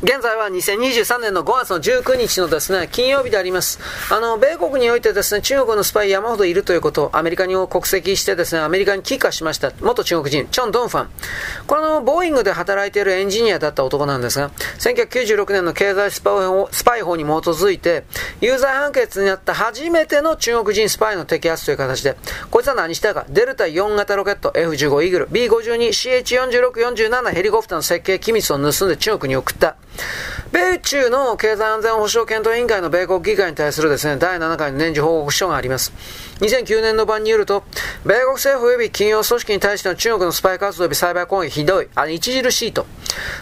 現在は2023年の5月の19日のですね、金曜日であります。あの、米国においてですね、中国のスパイ山ほどいるということをアメリカに国籍してですね、アメリカに帰化しました。元中国人、チョン・ドンファン。これの、ボーイングで働いているエンジニアだった男なんですが、1996年の経済スパイ法スパイ法に基づいて、有罪判決になった初めての中国人スパイの摘発という形で、こいつは何したか、デルタ4型ロケット F15 イーグル、B52、CH4647 ヘリコプターの設計機密を盗んで中国に送った。米中の経済安全保障検討委員会の米国議会に対するですね、第7回の年次報告書があります。2009年の版によると、米国政府及び企業組織に対しての中国のスパイ活動及びサイバー攻撃ひどい、あの著しいと。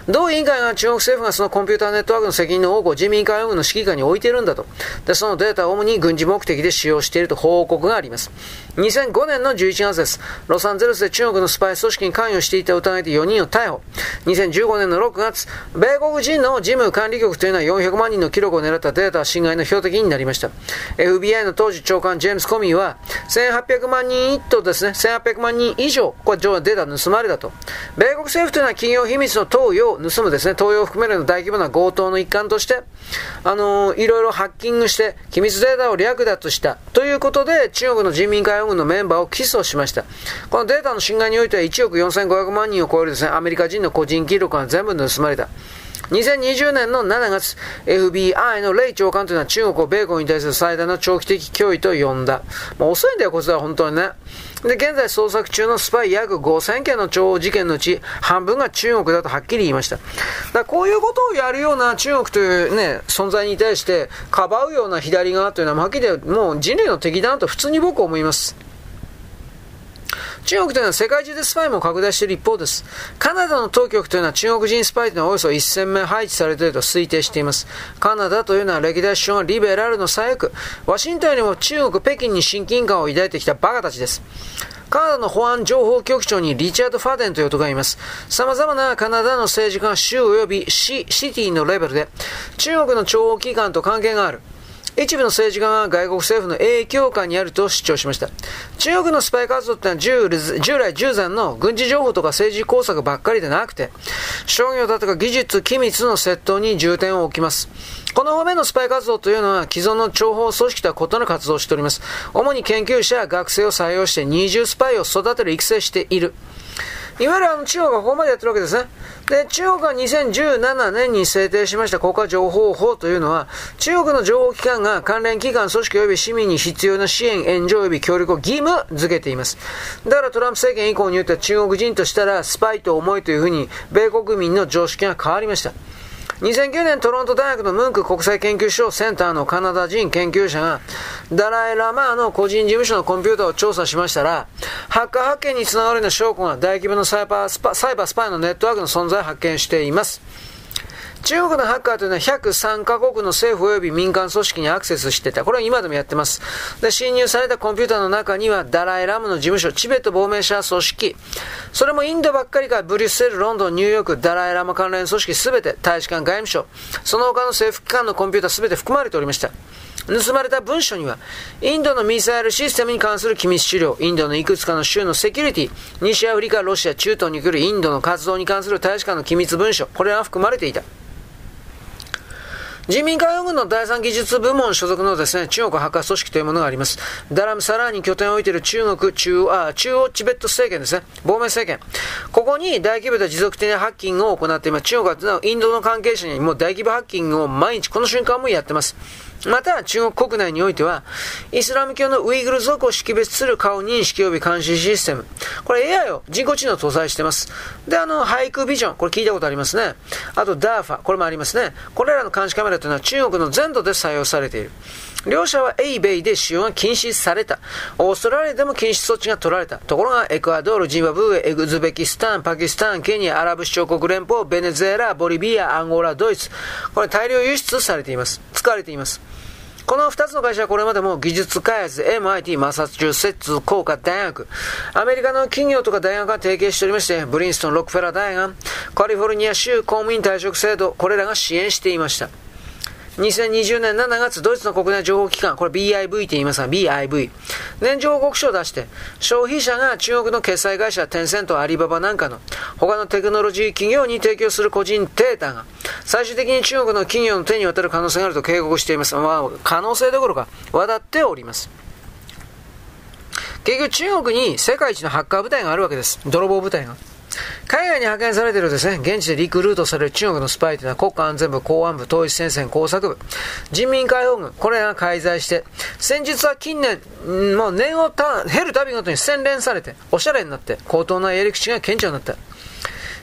同委員会が中国政府がそのコンピューターネットワークの責任の多くを自民会運の指揮下に置いているんだと。で、そのデータを主に軍事目的で使用していると報告があります。2005年の11月です。ロサンゼルスで中国のスパイ組織に関与していた疑いで4人を逮捕。2015年の6月、米国人の事務管理局というのは400万人の記録を狙ったデータ侵害の標的になりました。FBI の当時長官ジェームス・コミーは、1800万人とですね、1800万人以上、これ上データ盗まれたと。米国政府というのは企業秘密の投与を盗むですね、投与を含めるの大規模な強盗の一環として、あのー、いろいろハッキングして、機密データを略奪した。ということで、中国の人民解放軍のメンバーを起訴しました。このデータの侵害においては1億4500万人を超えるですね、アメリカ人の個人記録が全部盗まれた。2020年の7月、FBI のレイ長官というのは中国を米国に対する最大の長期的脅威と呼んだ。もう遅いんだよ、こいつは本当にね。で、現在捜索中のスパイ約5000件の諜報事件のうち半分が中国だとはっきり言いました。だこういうことをやるような中国というね、存在に対してかばうような左側というのは、はっきりもう人類の敵だなと普通に僕は思います。中国というのは世界中でスパイも拡大している一方です。カナダの当局というのは中国人スパイというのはおよそ1000名配置されていると推定しています。カナダというのは歴代首相がリベラルの最悪、ワシントンよりも中国、北京に親近感を抱いてきたバカたちです。カナダの保安情報局長にリチャード・ファデンという男がいます。様々なカナダの政治家が州及び市、シティのレベルで中国の諜報機関と関係がある。一部の政治家が外国政府の影響下にあると主張しました。中国のスパイ活動ってのは従来従前の軍事情報とか政治工作ばっかりでなくて、商業だとか技術、機密の窃盗に重点を置きます。この方面のスパイ活動というのは既存の諜報組織とは異なる活動をしております。主に研究者や学生を採用して二重スパイを育てる育成している。いわゆるあの中国がここまでやってるわけですね。で、中国が2017年に制定しました国家情報法というのは、中国の情報機関が関連機関、組織及び市民に必要な支援、援助及び協力を義務づけています。だからトランプ政権以降によっては中国人としたらスパイと思いというふうに、米国民の常識が変わりました。2009年トロント大学のムンク国際研究所センターのカナダ人研究者がダライ・ラマーの個人事務所のコンピューターを調査しましたらハッカー発見につながるような証拠が大規模なサイバースパサイバースパイのネットワークの存在を発見しています。中国のハッカーというのは103カ国の政府及び民間組織にアクセスしてた。これは今でもやってます。で、侵入されたコンピューターの中には、ダライ・ラムの事務所、チベット亡命者組織、それもインドばっかりか、ブリュッセル、ロンドン、ニューヨーク、ダライ・ラマ関連組織すべて、大使館、外務省、その他の政府機関のコンピューターすべて含まれておりました。盗まれた文書には、インドのミサイルシステムに関する機密資料、インドのいくつかの州のセキュリティ、西アフリカ、ロシア、中東に来るインドの活動に関する大使館の機密文書、これは含まれていた。人民解放軍の第三技術部門所属のですね、中国破壊組織というものがあります。ダラムサラーに拠点を置いている中国中あ中央チベット政権ですね。亡命政権。ここに大規模で持続的なハッキングを行っています。中国はインドの関係者にもう大規模ハッキングを毎日この瞬間もやってます。また、中国国内においては、イスラム教のウイグル族を識別する顔認識及び監視システム。これ AI を人工知能搭載しています。で、あの、俳句ビジョン。これ聞いたことありますね。あと、DARFA。これもありますね。これらの監視カメラというのは中国の全土で採用されている。両者はエイベイで使用が禁止された。オーストラリアでも禁止措置が取られた。ところが、エクアドール、ジンバブエ、エグズベキスタン、パキスタン、ケニア、アラブ首長国連邦、ベネズエラ、ボリビア、アンゴラ、ドイツ。これ大量輸出されています。使われています。この2つの会社はこれまでも技術開発、MIT、マサチューセッツ工科大学、アメリカの企業とか大学が提携しておりまして、ブリンストン、ロックフェラー大学、カリフォルニア州公務員退職制度、これらが支援していました。2020年7月、ドイツの国内情報機関、これ BIV って言いますが、BIV。年情報告書を出して、消費者が中国の決済会社、テンセント、アリババなんかの、他のテクノロジー企業に提供する個人データが、最終的に中国の企業の手に渡る可能性があると警告しています。まあ、可能性どころか、わだっております。結局中国に世界一のハッカー部隊があるわけです。泥棒部隊が。海外に派遣されているですね、現地でリクルートされる中国のスパイというのは国家安全部、公安部、統一戦線、工作部、人民解放軍、これが介在して、戦術は近年、もう年を減るたびごとに洗練されて、おしゃれになって、高等なやり口が顕著になった。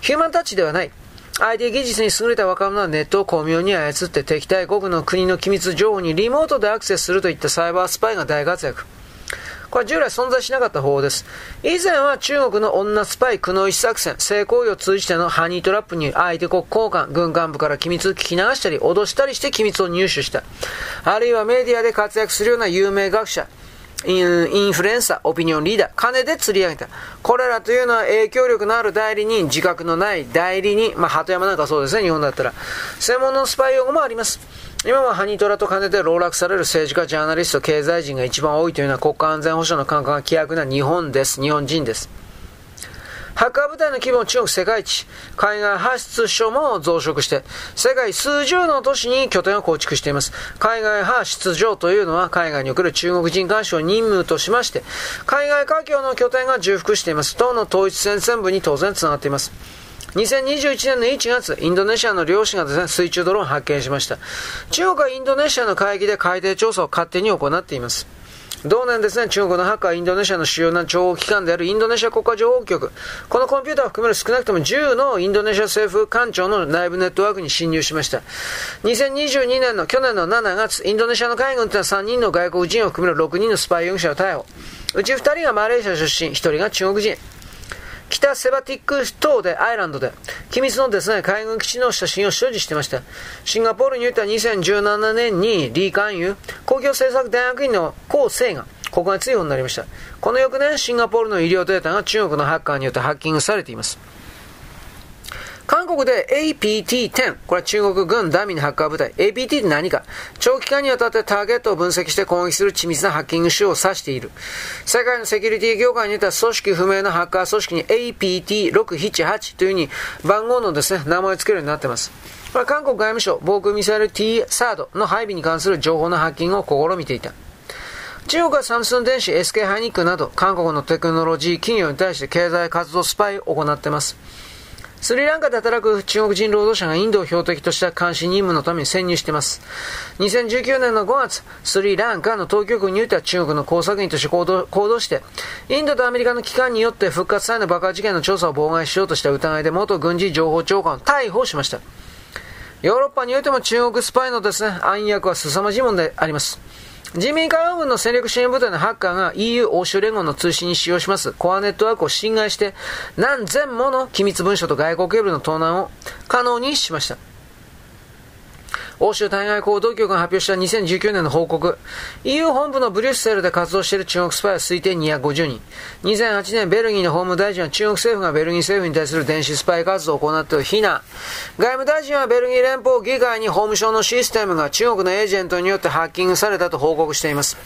ヒューマンタッチではない。IT 技術に優れた若者はネットを巧妙に操って敵対国の国の機密情報にリモートでアクセスするといったサイバースパイが大活躍。これは従来存在しなかった方法です。以前は中国の女スパイ苦悩意作戦、性行為を通じてのハニートラップに相手国交換、軍幹部から機密を聞き流したり、脅したりして機密を入手した。あるいはメディアで活躍するような有名学者、インフルエンサー、オピニオンリーダー、金で釣り上げた。これらというのは影響力のある代理人、自覚のない代理人、まあ、鳩山なんかそうですね、日本だったら。専門のスパイ用語もあります。今はハニトラと金で籠絡される政治家、ジャーナリスト、経済人が一番多いというのは国家安全保障の感覚が規約な日本です。日本人です。ハッカー部隊の規模も中国世界一、海外派出所も増殖して、世界数十の都市に拠点を構築しています。海外派出所というのは海外における中国人監視を任務としまして、海外華僑の拠点が重複しています。党の統一戦線部に当然つながっています。2021年の1月、インドネシアの漁師がですね、水中ドローンを発見しました。中国はインドネシアの海域で海底調査を勝手に行っています。同年ですね、中国のハッカーインドネシアの主要な情報機関であるインドネシア国家情報局。このコンピューターを含める少なくとも10のインドネシア政府官庁の内部ネットワークに侵入しました。2022年の去年の7月、インドネシアの海軍というのは3人の外国人を含める6人のスパイ容疑者を逮捕。うち2人がマレーシア出身、1人が中国人。北セバティック島で、アイランドで、機密のですね、海軍基地の写真を所持してました。シンガポールにおいては2017年にリー・カンユ、公共政策大学院の高生が、国外追放になりました。この翌年、シンガポールの医療データが中国のハッカーによってハッキングされています。韓国で APT-10、これは中国軍ダミーのハッカー部隊。APT って何か長期間にわたってターゲットを分析して攻撃する緻密なハッキング手を指している。世界のセキュリティ業界にいては組織不明のハッカー組織に APT678 というふうに番号のですね、名前を付けるようになっています。これは韓国外務省防空ミサイル T サードの配備に関する情報のハッキングを試みていた。中国はサムスン電子、SK ハイニックなど韓国のテクノロジー企業に対して経済活動スパイを行っています。スリランカで働く中国人労働者がインドを標的とした監視任務のために潜入しています。2019年の5月、スリランカの当局においては中国の工作員として行動行動して、インドとアメリカの機関によって復活祭の爆破事件の調査を妨害しようとした疑いで元軍事情報長官を逮捕しました。ヨーロッパにおいても中国スパイのですね、暗躍は凄まじいものであります。人民解放軍の戦略支援部隊のハッカーが EU 欧州連合の通信に使用しますコアネットワークを侵害して何千もの機密文書と外交ケーブルの盗難を可能にしました。欧州対外行動局が発表した2019年の報告。EU 本部のブリュッセルで活動している中国スパイは推定250人。2008年、ベルギーの法務大臣は中国政府がベルギー政府に対する電子スパイ活動を行っている非難。外務大臣はベルギー連邦議会に法務省のシステムが中国のエージェントによってハッキングされたと報告しています。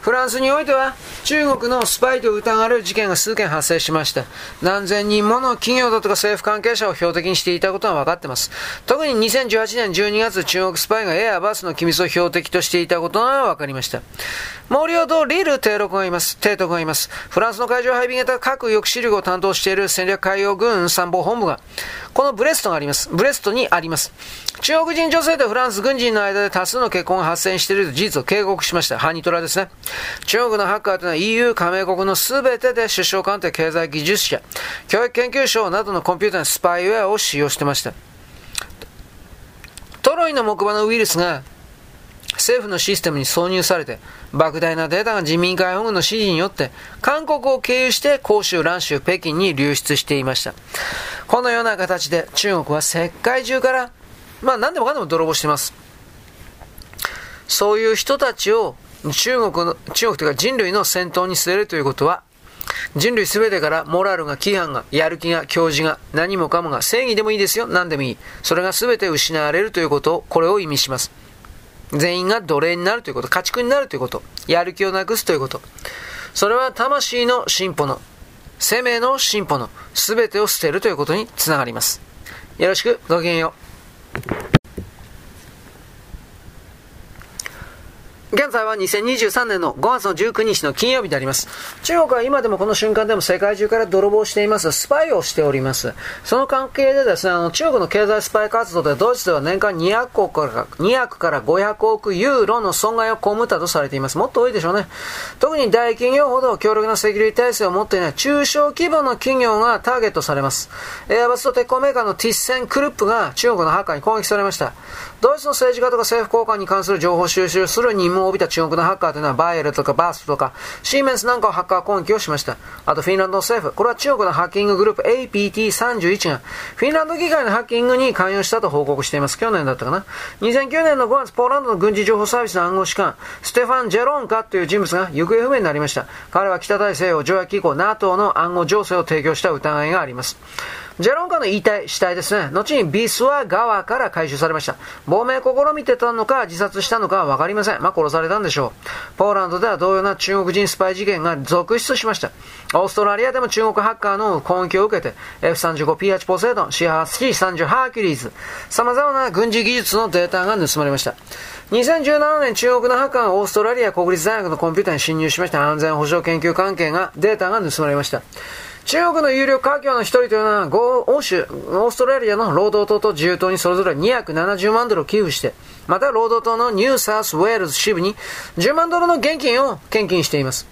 フランスにおいては中国のスパイと疑われる事件が数件発生しました。何千人もの企業だとか政府関係者を標的にしていたことが分かっています。特に2018年12月、中国スパイがエアバスの機密を標的としていたことが分かりました。森尾とリル帝録がいます。帝徳がいます。フランスの海上配備型核抑止力を担当している戦略海洋軍参謀本部が、このブレストがあります。ブレストにあります。中国人女性とフランス軍人の間で多数の結婚が発生していると事実を警告しました。ハニトラですね。中国のハッカーというのは EU 加盟国の全てで首相官邸経済技術者、教育研究所などのコンピューターにスパイウェアを使用してました。トロイの木馬のウイルスが政府のシステムに挿入されて、莫大なデータが人民解放軍の指示によって、韓国を経由して広州、蘭州、北京に流出していました。このような形で中国は世界中から、まあ何でもかんでも泥棒しています。そういう人たちを中国の、中国というか人類の先頭に据えるということは、人類全てからモラルが、規範が、やる気が、教示が、何もかもが、正義でもいいですよ、何でもいい。それが全て失われるということを、これを意味します。全員が奴隷になるということ、家畜になるということ、やる気をなくすということ。それは魂の進歩の、生命の進歩の、全てを捨てるということにつながります。よろしく、ごきげんよう。現在は2023年の5月の19日の金曜日であります。中国は今でもこの瞬間でも世界中から泥棒しています。スパイをしております。その関係でですね、あの中国の経済スパイ活動でドイツでは年間200億から200から500億ユーロの損害を被ったとされています。もっと多いでしょうね。特に大企業ほど強力なセキュリティ体制を持っていない中小規模の企業がターゲットされます。エアバスと鉄鋼メーカーのティッセンクルップが中国のハッカーに攻撃されました。ドイツの政治家とか政府高官に関する情報収集する任務を帯びた中国のハッカーというのはバイエルとかバースとかシーメンスなんかをハッカー攻撃をしました。あとフィンランドの政府。これは中国のハッキンググループ APT31 がフィンランド議会のハッキングに関与したと報告しています。去年だったかな。2009年の5月、ポーランドの軍事情報サービスの暗号士官、ステファン・ジェロンカという人物が行方不明になりました。彼は北大西洋条約機構 NATO の暗号情勢を提供した疑いがあります。ジェロンカの言いたい死体ですね。後にビスワ川から回収されました。亡命試みてたのか自殺したのかはわかりません。まあ、殺されたんでしょう。ポーランドでは同様な中国人スパイ事件が続出しました。オーストラリアでも中国ハッカーの攻撃を受けて F35PH ポセイドン、C830 ハーキュリーズ、様々な軍事技術のデータが盗まれました。2017年中国のハッカーがオーストラリア国立大学のコンピューターに侵入しました安全保障研究関係がデータが盗まれました。中国の有力華僑の一人というのは、欧州、オーストラリアの労働党と自由党にそれぞれ270万ドルを寄付して、また労働党のニューサウスウェールズ支部に10万ドルの現金を献金しています。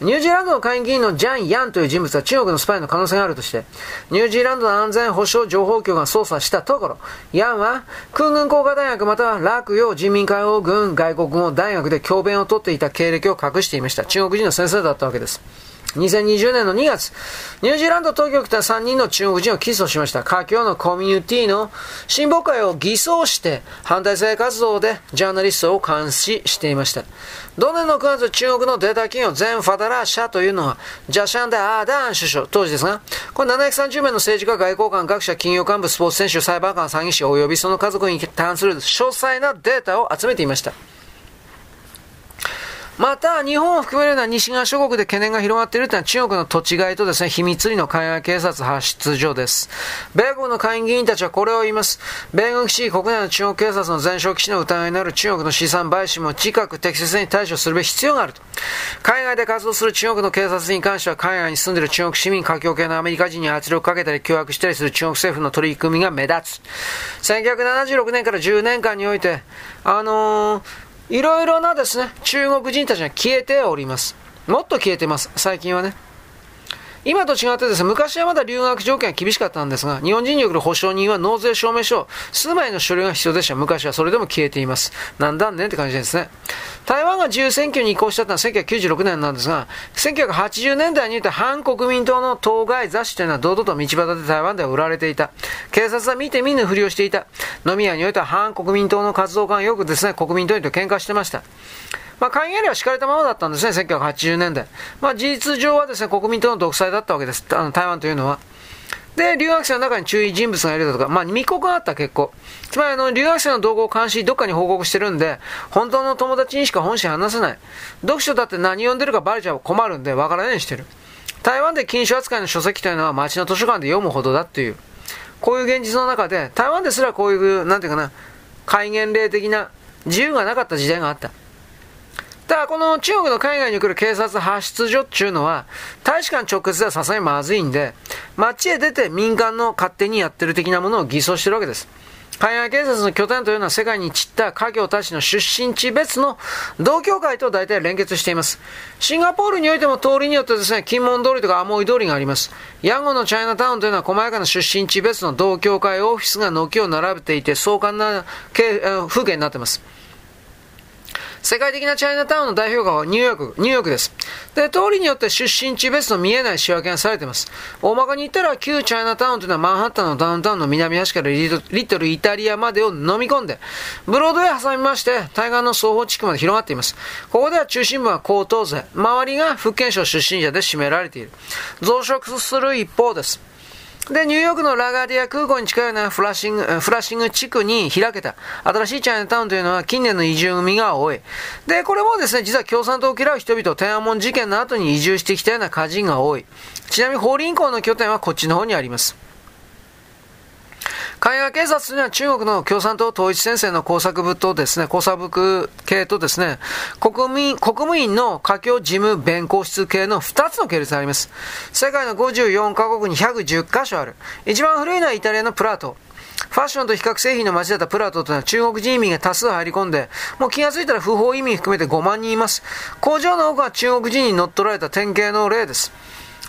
ニュージーランドの下院議員のジャン・ヤンという人物は中国のスパイの可能性があるとして、ニュージーランドの安全保障情報局が捜査したところ、ヤンは空軍工科大学または洛陽人民解放軍外国語大学で教鞭をとっていた経歴を隠していました。中国人の先生だったわけです。2020年の2月、ニュージーランド当局は3人の中国人を起訴しました。華僑のコミュニティの親睦会を偽装して反対性活動でジャーナリストを監視していました。同年の9月、中国のデータ企業全ファダラ社というのは、ジャシャンデ・アーダーン首相、当時ですが、これ730名の政治家、外交官、学者、企業幹部、スポーツ選手、裁判官、詐欺師及びその家族に関する詳細なデータを集めていました。また、日本を含めるような西側諸国で懸念が広がっているというのは中国の土地買いとですね、秘密裏の海外警察発出所です。米国の下院議員たちはこれを言います。米軍基地、国内の中国警察の前哨基地の疑いになる中国の資産買収も近く適切に対処するべき必要があると。海外で活動する中国の警察に関しては海外に住んでいる中国市民、華僑系のアメリカ人に圧力をかけたり脅迫したりする中国政府の取り組みが目立つ。1976年から10年間において、あのーいろいろなですね、中国人たちが消えております。もっと消えてます、最近はね。今と違ってですね、昔はまだ留学条件が厳しかったんですが、日本人による保証人は納税証明書、数枚の書類が必要でした。昔はそれでも消えています。なんだんねって感じですね。台湾が自由選挙に移行したのは1996年なんですが、1980年代において反国民党の当該雑誌というのは堂々と道端で台湾では売られていた。警察は見て見ぬふりをしていた。飲み屋においては反国民党の活動家がよくですね、国民党員と喧嘩してました。まあ、戒厳令は敷かれたままだったんですね、1980年代。まあ、事実上はですね、国民党の独裁だったわけです。あの台湾というのは。で、留学生の中に注意人物がいるだとか、まあ、密告があった結構。つまり、あの、留学生の動向を監視、どっかに報告してるんで、本当の友達にしか本心話せない。読書だって何読んでるかバレちゃう困るんで、わからないようにしてる。台湾で禁書扱いの書籍というのは街の図書館で読むほどだっていう。こういう現実の中で、台湾ですらこういう、なんていうかな、戒厳令的な自由がなかった時代があった。ただ、この中国の海外に来る警察発出所っていうのは、大使館直結ではさすがにまずいんで、街へ出て民間の勝手にやってる的なものを偽装してるわけです。海外警察の拠点というのは世界に散った家業たちの出身地別の同協会と大体連結しています。シンガポールにおいても通りによってですね、金門通りとかアモイ通りがあります。ヤンゴのチャイナタウンというのは細やかな出身地別の同協会オフィスが軒を並べていて壮観な風景になっています。世界的なチャイナタウンの代表がニューヨーク、ニューヨークです。で、通りによって出身地別の見えない仕分けがされています。大まかに言ったら、旧チャイナタウンというのはマンハッタンのダウンタウンの南端からリトルイタリアまでを飲み込んで、ブロードウェイ挟みまして、対岸の双方地区まで広がっています。ここでは中心部は高等税、周りが福建省出身者で占められている。増殖する一方です。で、ニューヨークのラガーディア空港に近いようなフラッシング、フラッシング地区に開けた新しいチャイナタウンというのは近年の移住組が多い。で、これもですね、実は共産党を嫌う人々、天安門事件の後に移住してきたような家人が多い。ちなみに、法輪功の拠点はこっちの方にあります。海外警察には中国の共産党統一戦線の工作部とですね、工作部系とですね、国民、国務院の華僑事務弁公室系の2つの系列があります。世界の54カ国に110カ所ある。一番古いのはイタリアのプラート。ファッションと比較製品の街だったプラトというのは中国人移民が多数入り込んで、もう気がついたら不法移民含めて5万人います。工場の多くは中国人に乗っ取られた典型の例です。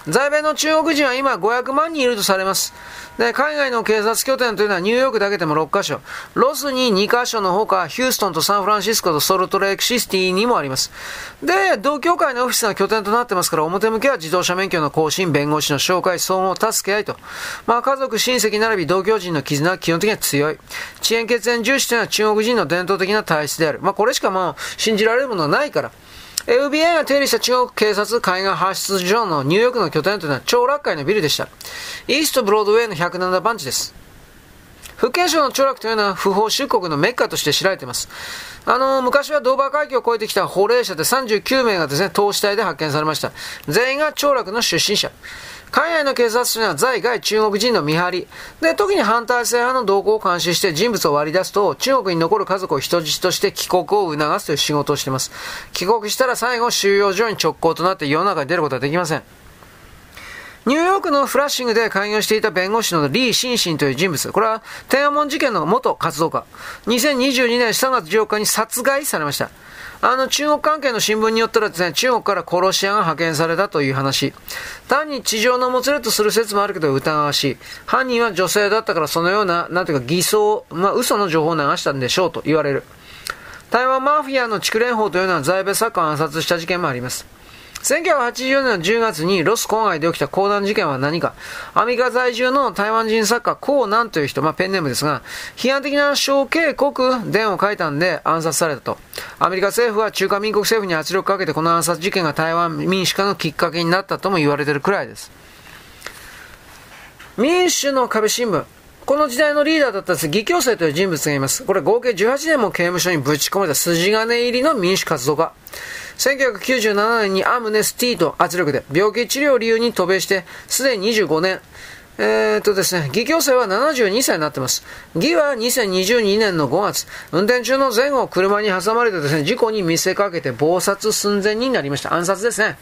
在米の中国人は今500万人いるとされます。で、海外の警察拠点というのはニューヨークだけでも6カ所、ロスに2カ所のほか、ヒューストンとサンフランシスコとソルトレイクシティにもあります。で、同協会のオフィスが拠点となってますから、表向きは自動車免許の更新、弁護士の紹介、相互、助け合いと。まあ、家族、親戚並びに同居人の絆は基本的には強い。地縁血縁重視というのは中国人の伝統的な体質である。まあ、これしかまあ、信じられるものはないから。FBI が手入れした中国警察海岸発出所のニューヨークの拠点というのは超落海のビルでした。イーストブロードウェイの107番地です。福建省の凋落というのは不法出国のメッカとして知られています。あの、昔はドーバー海峡を越えてきた法令者で39名がですね、投資隊で発見されました。全員が長楽の出身者。海外の警察署には在外中国人の見張り。で、特に反体制派の動向を監視して人物を割り出すと、中国に残る家族を人質として帰国を促すという仕事をしています。帰国したら最後収容所に直行となって世の中に出ることはできません。ニューヨークのフラッシングで開業していた弁護士のリー・シンシンという人物。これは天安門事件の元活動家。2022年3月14日に殺害されました。あの中国関係の新聞によったらですね、中国から殺し屋が派遣されたという話。単に地上のもつれとする説もあるけど疑わしい。犯人は女性だったからそのような、なんていうか偽装、まあ嘘の情報を流したんでしょうと言われる。台湾マフィアの蓄連法というのは在米作家を暗殺した事件もあります。1980年の10月にロス郊外で起きた公団事件は何かアメリカ在住の台湾人作家、コーナンという人、まあ、ペンネームですが、批判的な小警告伝を書いたんで暗殺されたと。アメリカ政府は中華民国政府に圧力かけてこの暗殺事件が台湾民主化のきっかけになったとも言われているくらいです。民主の壁新聞。この時代のリーダーだったです義教生という人物がいます。これ合計18年も刑務所にぶち込めた筋金入りの民主活動家。1997年にアムネスティと圧力で病気治療を理由に渡米して、すでに25年。えー、っとですね、義教生は72歳になってます。義は2022年の5月、運転中の前後車に挟まれてですね、事故に見せかけて暴殺寸前になりました。暗殺ですね。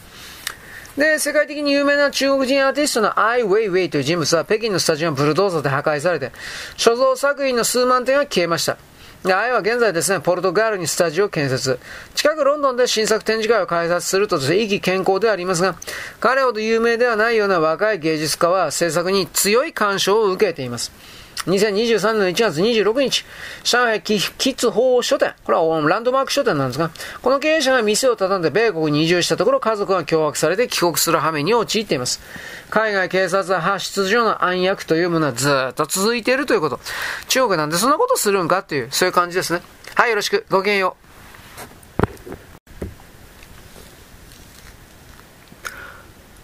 で、世界的に有名な中国人アーティストのアイ・ウェイ・ウェイという人物は北京のスタジオのブルドーザーで破壊されて、所蔵作品の数万点が消えました。で、アイは現在ですね、ポルトガルにスタジオを建設。近くロンドンで新作展示会を開催するとですね、意義健康でありますが、彼ほど有名ではないような若い芸術家は制作に強い干渉を受けています。2023年の1月26日、上海キッズ法書店、これはランドマーク書店なんですが、この経営者が店を畳んで米国に移住したところ、家族が脅迫されて帰国する羽目に陥っています。海外警察は発出所の暗躍というものはずっと続いているということ。中国なんでそんなことするんかっていう、そういう感じですね。はい、よろしく。ごきげんよう。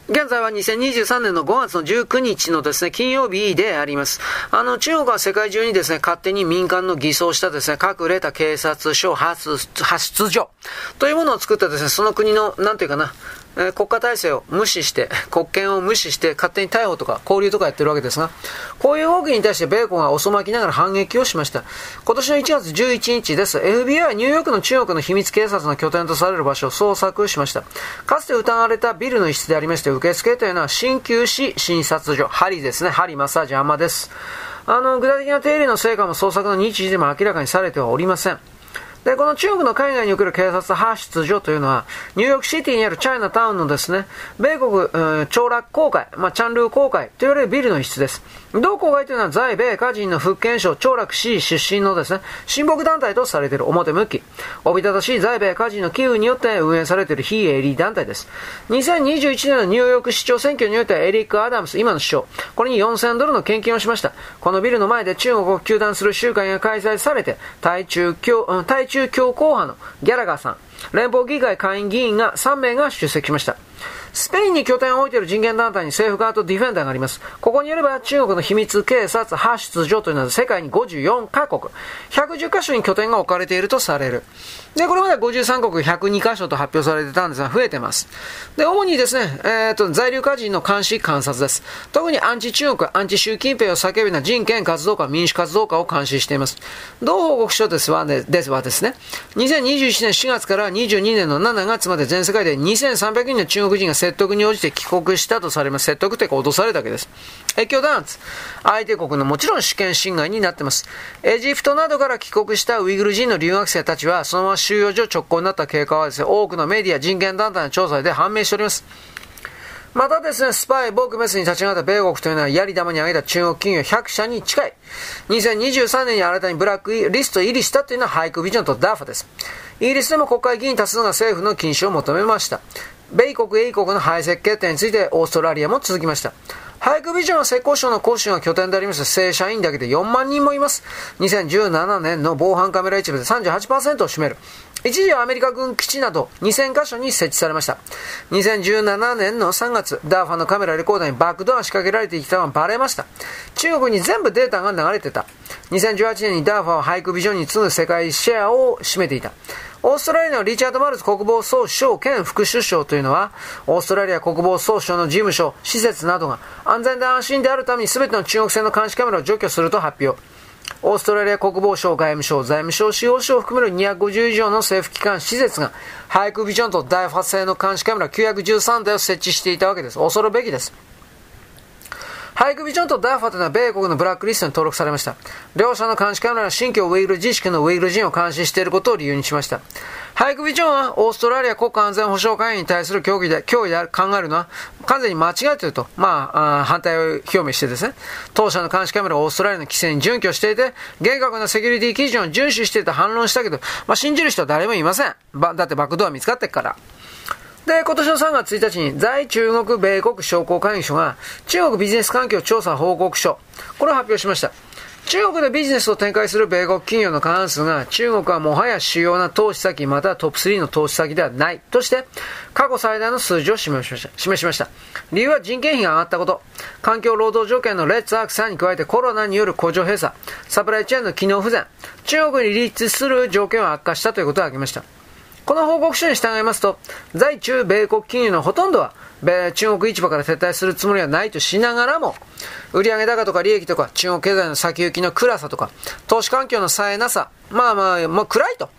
現在は2023年の5月の19日のですね、金曜日であります。あの、中国は世界中にですね、勝手に民間の偽装したですね、隠れた警察署発出所というものを作ってですね、その国の、なんていうかな、え国家体制を無視して、国権を無視して、勝手に逮捕とか交流とかやってるわけですが、こういう動きに対して米国が遅まきながら反撃をしました。今年の1月11日です。FBI はニューヨークの中国の秘密警察の拠点とされる場所を捜索しました。かつて疑われたビルの一室でありまして、受付というのは鍼灸師診察所、針ですね、針マッサージ、甘です。あの、具体的な手入れの成果も捜索の日時でも明らかにされてはおりません。で、この中国の海外における警察派出所というのは、ニューヨークシティにあるチャイナタウンのですね、米国、うん、長楽公会、まあ、チャンルー公会と言われるビルの一室です。同公会というのは在米歌人の福建省長楽市出身のですね、親睦団体とされている表向き、おびただしい在米歌人の機運によって運営されている非営利団体です。2021年のニューヨーク市長選挙においてエリック・アダムス、今の市長、これに4000ドルの献金をしました。このビルの前で中国を糾弾する集会が開催されて、対中強、対中強硬派のギャラガーさん、連邦議会下院議員が3名が出席しました。スペインに拠点を置いている人権団体に政府側とディフェンダーがあります。ここによれば中国の秘密警察派出所というのは世界に54カ国、110カ所に拠点が置かれているとされる。で、これまで53国102カ所と発表されてたんですが、増えてます。で、主にですね、えー、と、在留家人の監視、観察です。特にアンチ中国、アンチ習近平を叫ぶような人権活動家、民主活動家を監視しています。同報告書ですは、ですはですね、2021年4月から22年の7月まで全世界で2300人の中国人が説得に応じて帰国したとされます。説得というか脅されたわけです。越境弾圧。相手国のもちろん主権侵害になってます。エジプトなどから帰国したウイグル人の留学生たちは、そのまま収容所直行になった経過はですね、多くのメディア、人権団体の調査で判明しております。またですね、スパイ、防空メスに立ち上がった米国というのは、やり玉に挙げた中国企業100社に近い。2023年に新たにブラックリスト入りしたというのは、ハイクビジョンとダーファです。イギリスでも国会議員多数が政府の禁止を求めました。米国、英国の排斥決定について、オーストラリアも続きました。ハイクビジョンは浙江省の講師が拠点でありました正社員だけで4万人もいます。2017年の防犯カメラ一部で38%を占める。一時はアメリカ軍基地など2000カ所に設置されました。2017年の3月、ダーファのカメラレコーダーにバックドア仕掛けられてきたのがバレました。中国に全部データが流れてた。2018年にダーファはハイクビジョンに次ぐ世界シェアを占めていた。オーストラリアのリチャード・マルズ国防総省兼副首相というのは、オーストラリア国防総省の事務所、施設などが安全で安心であるために全ての中国製の監視カメラを除去すると発表。オーストラリア国防省、外務省、財務省、司法省を含める250以上の政府機関、施設が、ハイクビジョンと大発生の監視カメラ913台を設置していたわけです。恐るべきです。ハイクビジョンとダーファというのは米国のブラックリストに登録されました。両者の監視カメラは新疆ウイグル自治区のウイグル人を監視していることを理由にしました。ハイクビジョンはオーストラリア国家安全保障会議に対する協議で、協議で考えるのは完全に間違えていると、まあ、あ反対を表明してですね、当社の監視カメラはオーストラリアの規制に準拠していて、厳格なセキュリティ基準を遵守していた反論したけど、まあ、信じる人は誰もいません。だってバックドア見つかってっから。で、今年の3月1日に在中国米国商工会議所が中国ビジネス環境調査報告書、これを発表しました。中国でビジネスを展開する米国企業の過半数が中国はもはや主要な投資先またはトップ3の投資先ではないとして過去最大の数字を示しました。示しました理由は人件費が上がったこと、環境労働条件のレッツアーク3に加えてコロナによる工場閉鎖、サプライチェーンの機能不全、中国に立地する条件を悪化したということを挙げました。この報告書に従いますと、在中米国企業のほとんどは、米中国市場から撤退するつもりはないとしながらも、売上高とか利益とか、中国経済の先行きの暗さとか、投資環境のさえなさ、まあまあ、まあ暗いと。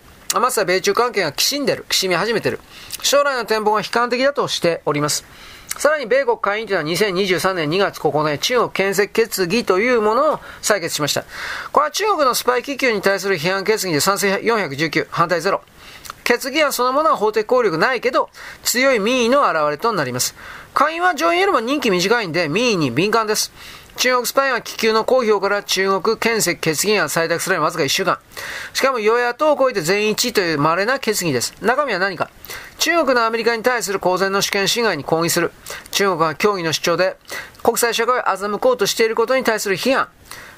まさは米中関係がきしんでる、きしみ始めてる。将来の展望が悲観的だとしております。さらに米国会員というのは2023年2月9日中国建設決議というものを採決しました。これは中国のスパイ気球に対する批判決議で賛成419、反対0。決議案そのものは法的効力ないけど、強い民意の表れとなります。会員は上院よりも任期短いんで、民意に敏感です。中国スパイは気球の公表から中国建設決議案採択するにわずか1週間。しかも与野党を超えて全員一致という稀な決議です。中身は何か中国のアメリカに対する公然の主権侵害に抗議する。中国は協議の主張で国際社会を欺こうとしていることに対する批判。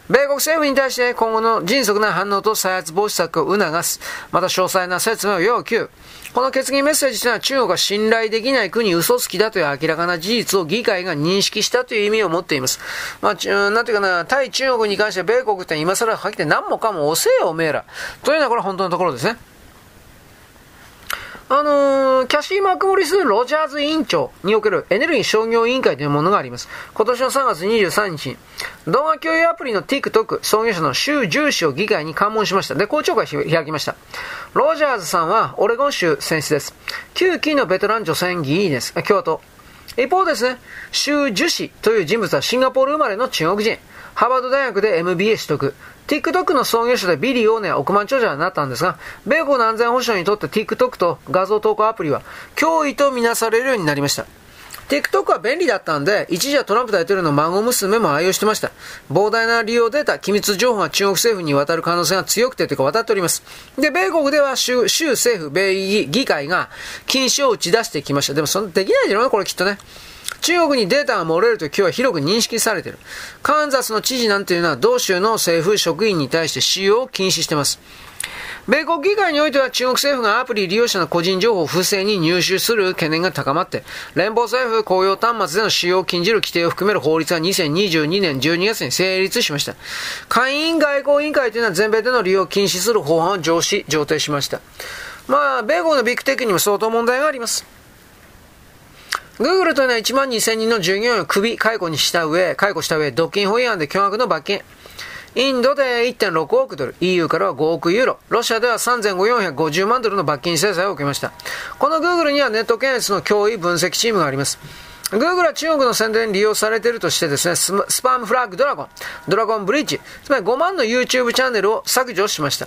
米国政府に対して今後の迅速な反応と再発防止策を促す。また詳細な説明を要求。この決議メッセージというのは中国が信頼できない国嘘つきだという明らかな事実を議会が認識したという意味を持っています。まあ、なんていうかな、対中国に関して米国って今更はっきり何もかも押せよ、おめえら。というのはこれは本当のところですね。あのー、キャシー・マクモリス・ロジャーズ委員長におけるエネルギー商業委員会というものがあります。今年の3月23日、動画共有アプリの TikTok 創業者の周受資を議会に喚問しました。で、公聴会開きました。ロジャーズさんはオレゴン州選出です。9期のベテラン女性議員です。共和党。一方ですね、周受資という人物はシンガポール生まれの中国人。ハーバード大学で MBA 取得。TikTok の創業者でビリー・オーネは億万長者になったんですが、米国の安全保障にとって TikTok と画像投稿アプリは脅威とみなされるようになりました。TikTok は便利だったんで、一時はトランプ大統領の孫娘も愛用してました。膨大な利用データ、機密情報が中国政府に渡る可能性が強くてというか渡っております。で、米国では州州政府、米議会が禁止を打ち出してきました。でもそんできないだろうな、これきっとね。中国にデータが漏れると今日は広く認識されている。カンザスの知事なんていうのは同州の政府職員に対して使用を禁止しています。米国議会においては中国政府がアプリ利用者の個人情報を不正に入手する懸念が高まって、連邦政府公用端末での使用を禁じる規定を含める法律が2022年12月に成立しました。会員外交委員会というのは全米での利用を禁止する法案を上司、上呈しました。まあ、米国のビッグテックにも相当問題があります。Google というのは1万2000人の従業員を首、解雇にした上、解雇した上、独禁法違反で巨額の罰金。インドで1.6億ドル、EU からは5億ユーロ、ロシアでは3550万ドルの罰金制裁を受けました。この Google にはネット検閲の脅威分析チームがあります。Google は中国の宣伝に利用されているとしてですね、スパムフラッグドラゴン、ドラゴンブリッジ、つまり5万の YouTube チャンネルを削除しました。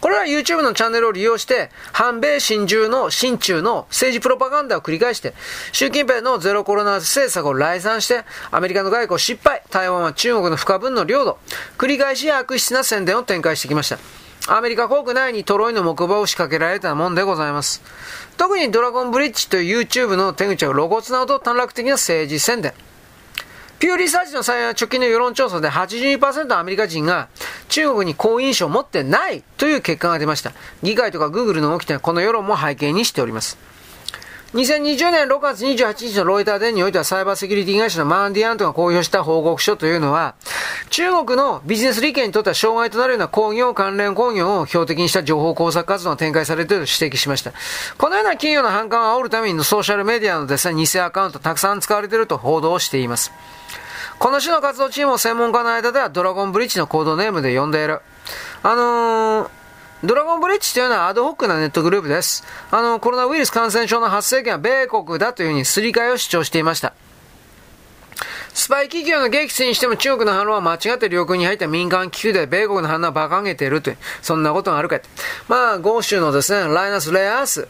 これは YouTube のチャンネルを利用して、反米親中の、親中の政治プロパガンダを繰り返して、習近平のゼロコロナ政策を来賛して、アメリカの外交失敗、台湾は中国の不可分の領土、繰り返し悪質な宣伝を展開してきました。アメリカ国内にトロイの木馬を仕掛けられたもんでございます。特にドラゴンブリッジという YouTube の手口は露骨なほど短絡的な政治宣伝。ピューリサーチの直近の世論調査で82%のアメリカ人が中国に好印象を持ってないという結果が出ました。議会とかグーグルの動きというのはこの世論も背景にしております。2020年6月28日のロイター電においてはサイバーセキュリティ会社のマンディアントが公表した報告書というのは、中国のビジネス利権にとっては障害となるような工業関連工業を標的にした情報工作活動が展開されていると指摘しました。このような企業の反感を煽るためにソーシャルメディアのですね、偽アカウントたくさん使われていると報道しています。この種の活動チームを専門家の間ではドラゴンブリッジのコードネームで呼んでいる。あのードラゴンブリッジというのはアドホックなネットグループです。あの、コロナウイルス感染症の発生源は米国だというふうにすり替えを主張していました。スパイ企業の撃墜にしても中国の反応は間違って領空に入った民間気球で米国の反応は馬鹿げているという、そんなことがあるかまあ、豪州のですね、ライナス・レアース、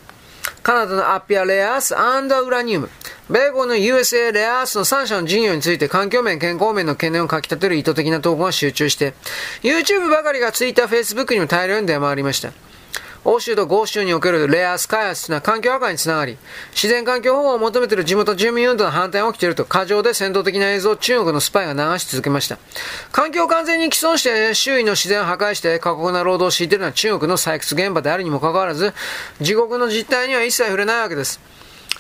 カナダのアッピア・レアース、アンダウラニウム、米国の USA レアースの3社の事業について環境面、健康面の懸念をかき立てる意図的な投稿が集中して、YouTube ばかりが Twitter、Facebook にも大量に出回りました。欧州と豪州におけるレアアース開発というのは環境破壊につながり、自然環境保護を求めている地元住民運動の反対が起きていると、過剰で戦闘的な映像を中国のスパイが流し続けました。環境を完全に既存して、周囲の自然を破壊して過酷な労働を強いているのは中国の採掘現場であるにもかかわらず、地獄の実態には一切触れないわけです。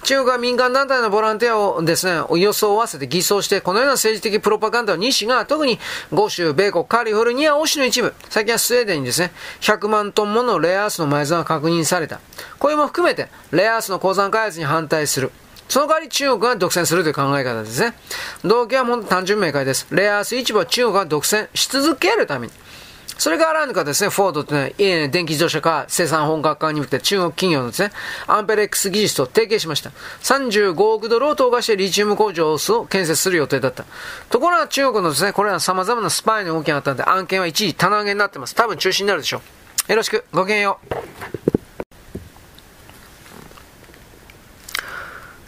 中国は民間団体のボランティアをですね、装わせて偽装して、このような政治的プロパガンダを西が、特に豪州、米国、カリフォルニア、欧州の一部、最近はスウェーデンにですね、100万トンものレアアースの埋蔵が確認された。これも含めて、レアアースの鉱山開発に反対する。その代わり中国が独占するという考え方ですね。動機はもう単純明快です。レアアース市場は中国が独占し続けるために。それがあらぬかですね、フォードってね、電気自動車化生産本格化に向けて中国企業のですね、アンペレックス技術と提携しました。35億ドルを投下してリチウム工場を建設する予定だった。ところが中国のですね、これら様々なスパイの動きがあったんで、案件は一時棚上げになってます。多分中止になるでしょう。よろしく、ごきげんよう。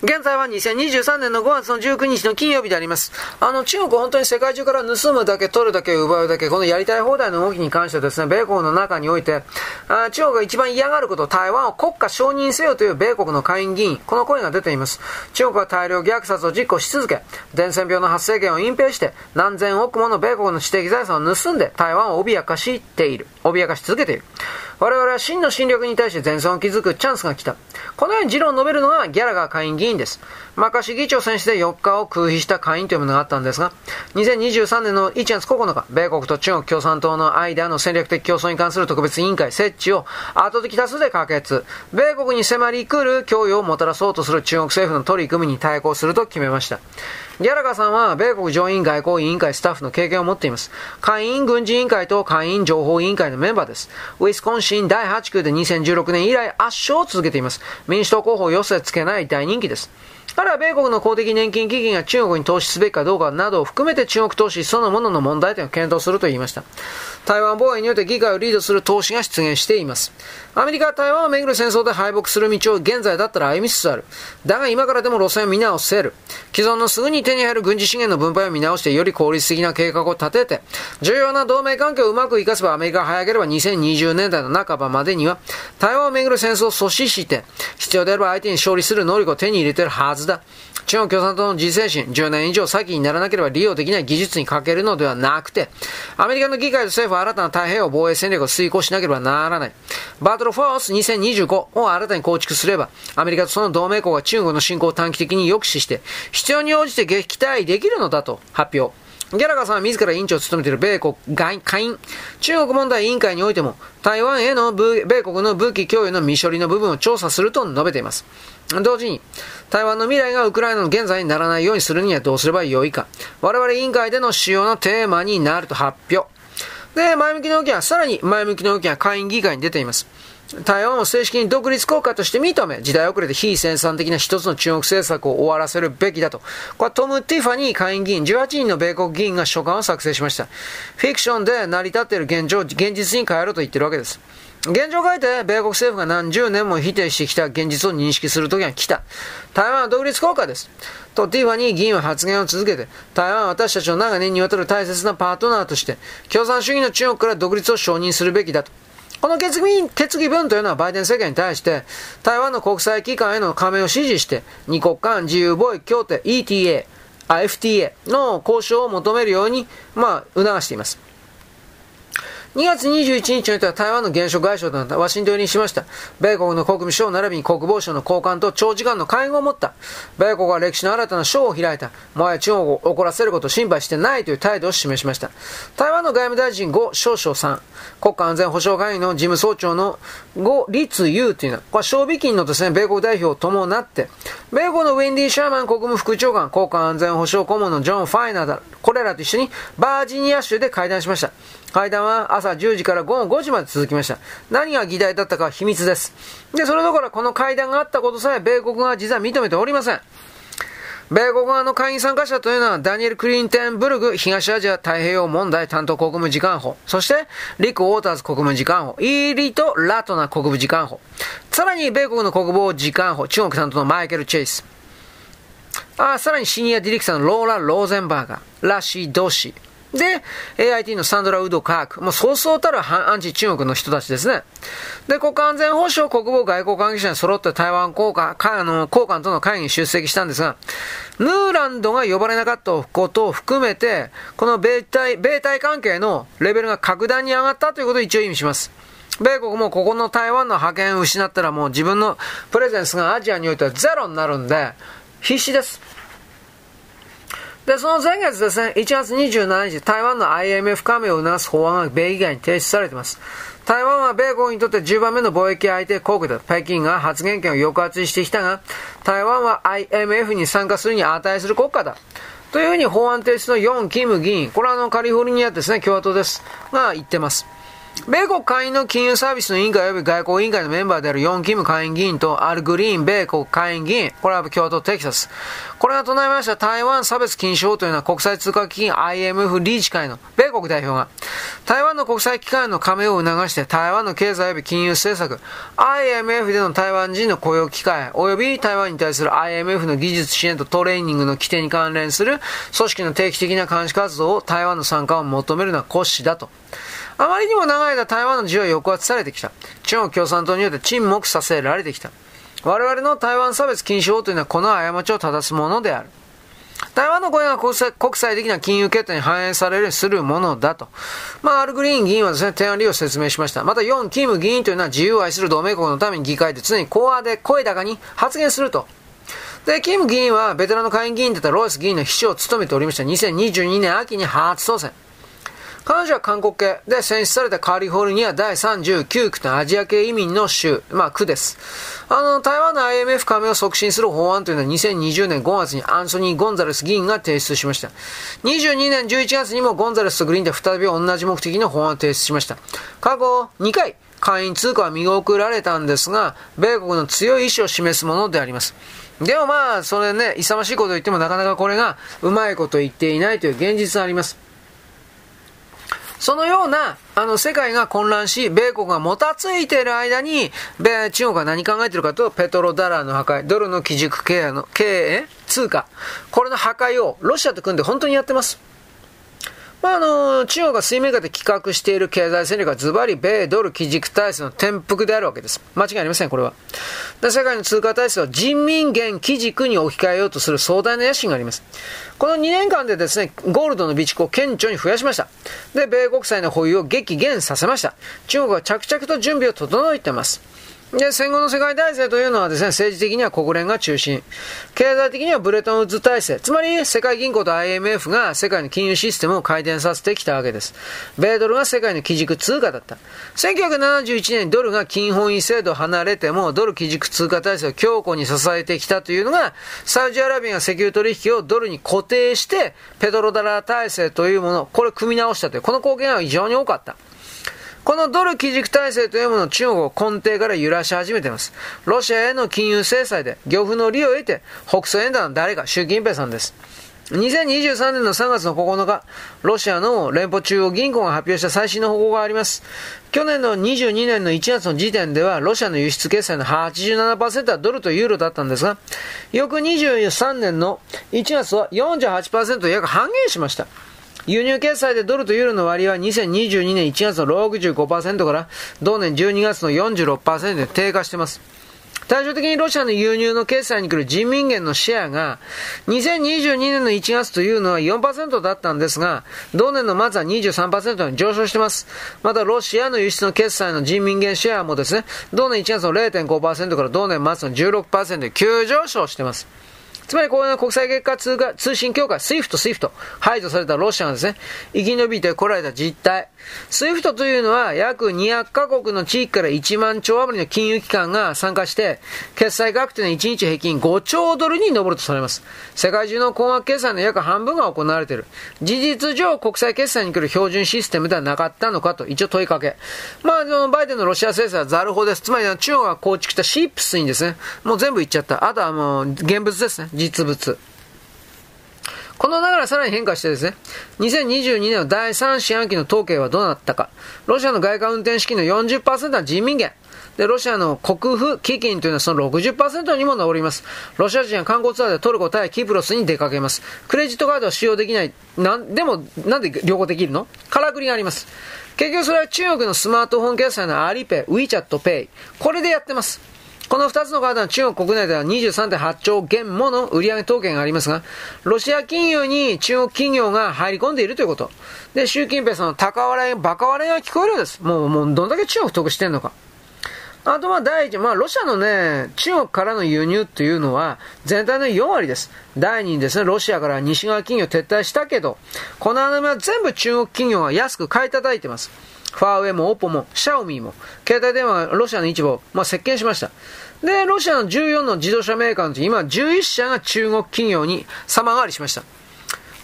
現在は2023年の5月の19日の金曜日であります。あの、中国本当に世界中から盗むだけ、取るだけ、奪うだけ、このやりたい放題の動きに関してはですね、米国の中において、あ中国が一番嫌がること、台湾を国家承認せよという米国の下院議員、この声が出ています。中国は大量虐殺を実行し続け、伝染病の発生源を隠蔽して、何千億もの米国の知的財産を盗んで、台湾を脅かしている。脅かし続けている。我々は真の侵略に対して前線を築くチャンスが来た。このように持論を述べるのがギャラガー下院議員です。マカシ議長選手で4日を空飛した下院というものがあったんですが、2023年の1月9日、米国と中国共産党の間の戦略的競争に関する特別委員会設置を後的多数で可決、米国に迫り来る供与をもたらそうとする中国政府の取り組みに対抗すると決めました。ギャラガさんは米国上院外交委員会スタッフの経験を持っています。下院軍事委員会と下院情報委員会のメンバーです。ウィスコンシン第8区で2016年以来圧勝を続けています。民主党候補を寄せつけない大人気です。彼は米国の公的年金基金が中国に投資すべきかどうかなどを含めて中国投資そのものの問題点を検討すると言いました。台湾防衛によって議会をリードする投資が出現しています。アメリカは台湾をめぐる戦争で敗北する道を現在だったら歩みつつある。だが今からでも路線を見直せる。既存のすぐに手に入る軍事資源の分配を見直してより効率的な計画を立てて、重要な同盟関係をうまく活かせばアメリカが早ければ2020年代の半ばまでには台湾をめぐる戦争を阻止して、必要であれば相手に勝利する能力を手に入れているはずだ。中国共産党の自制心、10年以上先にならなければ利用できない技術に欠けるのではなくて、アメリカの議会と政府は新たな太平洋防衛戦略を遂行しなければならない。バトルフォース2025を新たに構築すれば、アメリカとその同盟国が中国の侵攻を短期的に抑止して、必要に応じて撃退できるのだと発表。ギャラガーさんは自ら委員長を務めている米国外下院、中国問題委員会においても、台湾への米国の武器供与の未処理の部分を調査すると述べています。同時に、台湾の未来がウクライナの現在にならないようにするにはどうすればよいか。我々委員会での主要なテーマになると発表。で、前向きの動きは、さらに前向きの動きは下院議会に出ています。台湾を正式に独立国家として認め、時代遅れで非生産的な一つの中国政策を終わらせるべきだと。これはトム・ティファニー下院議員、18人の米国議員が書簡を作成しました。フィクションで成り立っている現状を、現実に変えろと言ってるわけです。現状を変えて、米国政府が何十年も否定してきた現実を認識するときが来た。台湾は独立国家です。と、ティファニー議員は発言を続けて、台湾は私たちの長年にわたる大切なパートナーとして、共産主義の中国から独立を承認するべきだと。この決議決議文というのはバイデン政権に対して、台湾の国際機関への加盟を支持して、二国間自由貿易協定 ETA、FTA の交渉を求めるように、まあ、促しています。2月21日においては台湾の現職外相となったワシントン入りしました。米国の国務省並びに国防省の高官と長時間の会合を持った。米国は歴史の新たな章を開いた。もはや中国を怒らせることを心配してないという態度を示しました。台湾の外務大臣呉少将さん、国家安全保障会議の事務総長の呉立優というのは、これは賞美金のですね、米国代表を伴って、米国のウィンディ・シャーマン国務副長官、国家安全保障顧問のジョン・ファイナーだこれらと一緒にバージニア州で会談しました。会談は朝10時から午後5時まで続きました。何が議題だったかは秘密です。で、それどころこの会談があったことさえ米国が実は認めておりません。米国側の会員参加者というのは、ダニエル・クリンテンブルグ東アジア太平洋問題担当国務次官補、そして、リク・ウォーターズ国務次官補、イーリとラトナ国務次官補、さらに米国の国防次官補、中国担当のマイケル・チェイス、あさらにシニアディレクターのローラ・ローゼンバーガー、ラシー・ドシー、で、AIT のサンドラ・ウド・カーク。もうそうそうたるアンチ中国の人たちですね。で、国家安全保障国防外交関係者に揃って台湾高官、あの、高官との会議に出席したんですが、ヌーランドが呼ばれなかったことを含めて、この米対、米対関係のレベルが格段に上がったということを一応意味します。米国もここの台湾の覇権を失ったらもう自分のプレゼンスがアジアにおいてはゼロになるんで、必死です。で、その前月ですね、1月27日、台湾の IMF 加盟を促す法案が米議会に提出されています。台湾は米国にとって10番目の貿易相手国だ。北京が発言権を抑圧してきたが、台湾は IMF に参加するに値する国家だ。というふうに法案提出のヨン・キム議員、これはあのカリフォルニアですね、共和党です。が言ってます。米国会員の金融サービスの委員会及び外交委員会のメンバーであるヨン・キム下院議員とアル・グリーン米国下院議員、これは共和党テキサス。これが唱えました台湾差別禁止法というのは国際通貨基金 IMF 理事会の米国代表が台湾の国際機関の加盟を促して台湾の経済及び金融政策、IMF での台湾人の雇用機会及び台湾に対する IMF の技術支援とトレーニングの規定に関連する組織の定期的な監視活動を台湾の参加を求めるのは骨子だと。あまりにも長い間台湾の自由は抑圧されてきた。中国共産党によって沈黙させられてきた。我々の台湾差別禁止法というのはこの過ちを正すものである。台湾の声が国際的な金融決定に反映される、するものだと。まあ、アルグリーン議員はですね、提案理由を説明しました。また、ヨン・キム議員というのは自由を愛する同盟国のために議会で常に講話で声高に発言すると。で、キム議員はベテランの下院議員だったロイス議員の秘書を務めておりました。2022年秋に初当選。彼女は韓国系で選出されたカリフォルニア第39区のアジア系移民の州、まあ区です。あの、台湾の IMF 加盟を促進する法案というのは2020年5月にアンソニー・ゴンザレス議員が提出しました。22年11月にもゴンザレスとグリーンで再び同じ目的の法案を提出しました。過去2回、会員通貨は見送られたんですが、米国の強い意志を示すものであります。でもまあ、それね、勇ましいこと言ってもなかなかこれがうまいこと言っていないという現実があります。そのような、あの、世界が混乱し、米国がもたついている間に、米、中国が何考えているかと、ペトロダラーの破壊、ドルの基軸経営の、経営、通貨、これの破壊をロシアと組んで本当にやってます。まあ、あの、中国が水面下で企画している経済戦略はズバリ米ドル基軸体制の転覆であるわけです。間違いありません、これは。で世界の通貨体制は人民元基軸に置き換えようとする壮大な野心があります。この2年間でですね、ゴールドの備蓄を顕著に増やしました。で、米国債の保有を激減させました。中国は着々と準備を整えています。で、戦後の世界体制というのはですね、政治的には国連が中心。経済的にはブレトンウッズ体制。つまり、世界銀行と IMF が世界の金融システムを回転させてきたわけです。米ドルが世界の基軸通貨だった。1971年ドルが金本位制度を離れても、ドル基軸通貨体制を強固に支えてきたというのが、サウジアラビアが石油取引をドルに固定して、ペドロダラー体制というもの、これ組み直したという、この貢献は非常に多かった。このドル基軸体制というものを中国を根底から揺らし始めています。ロシアへの金融制裁で漁夫の利を得て、北総円団の誰か、習近平さんです。2023年の3月の9日、ロシアの連邦中央銀行が発表した最新の報告があります。去年の22年の1月の時点では、ロシアの輸出決済の87%はドルとユーロだったんですが、翌23年の1月は48%約半減しました。輸入決済でドルとユーロの割合は2022年1月の65%から同年12月の46%で低下しています。対照的にロシアの輸入の決済に来る人民元のシェアが、2022年の1月というのは4%だったんですが、同年の末は23%に上昇しています。また、ロシアの輸出の決済の人民元シェアもですね、同年1月の0.5%から同年末の16%で急上昇しています。つまりこういう国際結果通貨通信協会、SWIFT、SWIFT、排除されたロシアがですね、生き延びてこられた実態。SWIFT というのは約200カ国の地域から1万兆余りの金融機関が参加して、決済額というのは1日平均5兆ドルに上るとされます。世界中の困惑決済の約半分が行われている。事実上国際決済に来る標準システムではなかったのかと一応問いかけ。まあ、のバイデンのロシア制裁はザル法です。つまり中国が構築したシップスにですね、もう全部言っちゃった。あとはもう現物ですね。実物。この流れはさらに変化してですね、2022年の第3四半期の統計はどうなったか。ロシアの外貨運転資金の40%は人民元。で、ロシアの国府基金というのはその60%にも上ります。ロシア人は観光ツアーでトルコ、タイ、キプロスに出かけます。クレジットカードは使用できない。なん、でも、なんで両方できるの？からくりがあります。結局それは中国のスマートフォン決済のアリペイ、WeChat Pay。これでやってます。この2つのカードは中国国内では23.8兆元もの売上統計がありますが、ロシア金融に中国企業が入り込んでいるということ。で、習近平さんの高笑い、バカ笑いが聞こえるんです。もう、もう、どんだけ中国得してんのか。あとは第一、まあロシアのね、中国からの輸入っていうのは全体の4割です。第2にですね、ロシアから西側企業撤退したけど、この穴目は全部中国企業が安く買い叩いてます。ファーウェイもオポも、シャオミーも、携帯電話がロシアの一部を、まあ、席巻しました。で、ロシアの14の自動車メーカーのうち、今11社が中国企業に様変わりしました。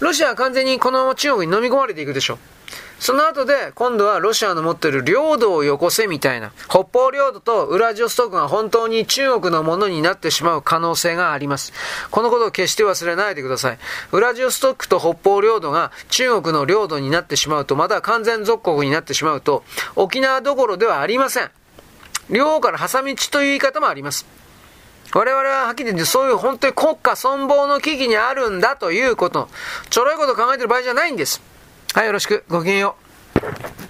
ロシアは完全にこの中国に飲み込まれていくでしょう。その後で、今度はロシアの持っている領土をよこせみたいな、北方領土とウラジオストクが本当に中国のものになってしまう可能性があります。このことを決して忘れないでください。ウラジオストクと北方領土が中国の領土になってしまうと、また完全属国になってしまうと、沖縄どころではありません。両方から挟み地という言い方もあります。我々ははっきり言ってそういう本当に国家存亡の危機にあるんだということ、ちょろいこと考えてる場合じゃないんです。はい、よろしく。ごきげんよう。